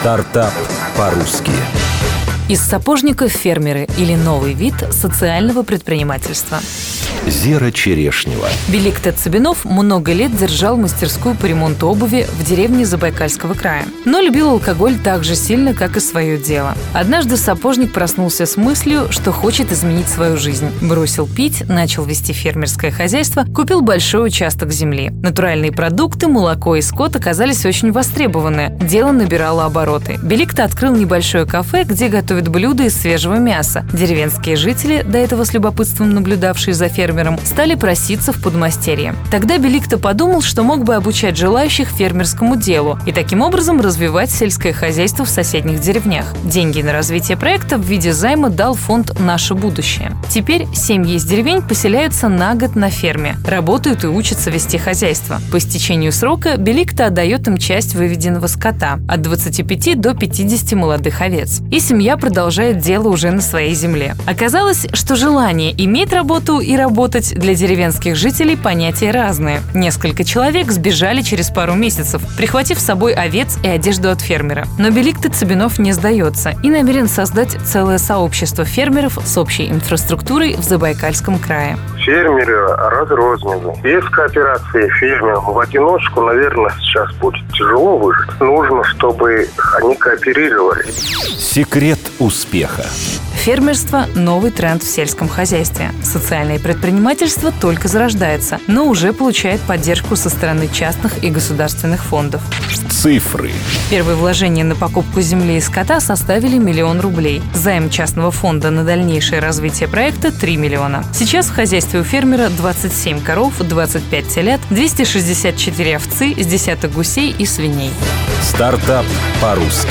Стартап по-русски. Из сапожника фермеры или новый вид социального предпринимательства. Зера Черешнева. Белик Цыбинов много лет держал мастерскую по ремонту обуви в деревне Забайкальского края. Но любил алкоголь так же сильно, как и свое дело. Однажды сапожник проснулся с мыслью, что хочет изменить свою жизнь. Бросил пить, начал вести фермерское хозяйство, купил большой участок земли. Натуральные продукты, молоко и скот оказались очень востребованы. Дело набирало обороты. Беликта открыл небольшое кафе, где готовят блюда из свежего мяса. Деревенские жители, до этого с любопытством наблюдавшие за фермером, стали проситься в подмастерье. Тогда Беликто подумал, что мог бы обучать желающих фермерскому делу и таким образом развивать сельское хозяйство в соседних деревнях. Деньги на развитие проекта в виде займа дал фонд «Наше будущее». Теперь семьи из деревень поселяются на год на ферме, работают и учатся вести хозяйство. По истечению срока Беликто отдает им часть выведенного скота – от 25 до 50 молодых овец. И семья продолжает дело уже на своей земле. Оказалось, что желание иметь работу и работать для деревенских жителей понятия разные. Несколько человек сбежали через пару месяцев, прихватив с собой овец и одежду от фермера. Но Беликты Цыбинов не сдается и намерен создать целое сообщество фермеров с общей инфраструктурой в Забайкальском крае фермеры разрознены. Без кооперации фермеров в одиночку, наверное, сейчас будет тяжело выжить. Нужно, чтобы они кооперировали. Секрет успеха. Фермерство – новый тренд в сельском хозяйстве. Социальное предпринимательство только зарождается, но уже получает поддержку со стороны частных и государственных фондов. Цифры. Первые вложения на покупку земли и скота составили миллион рублей. Займ частного фонда на дальнейшее развитие проекта – 3 миллиона. Сейчас в хозяйстве у фермера 27 коров, 25 телят, 264 овцы с десяток гусей и свиней. Стартап по-русски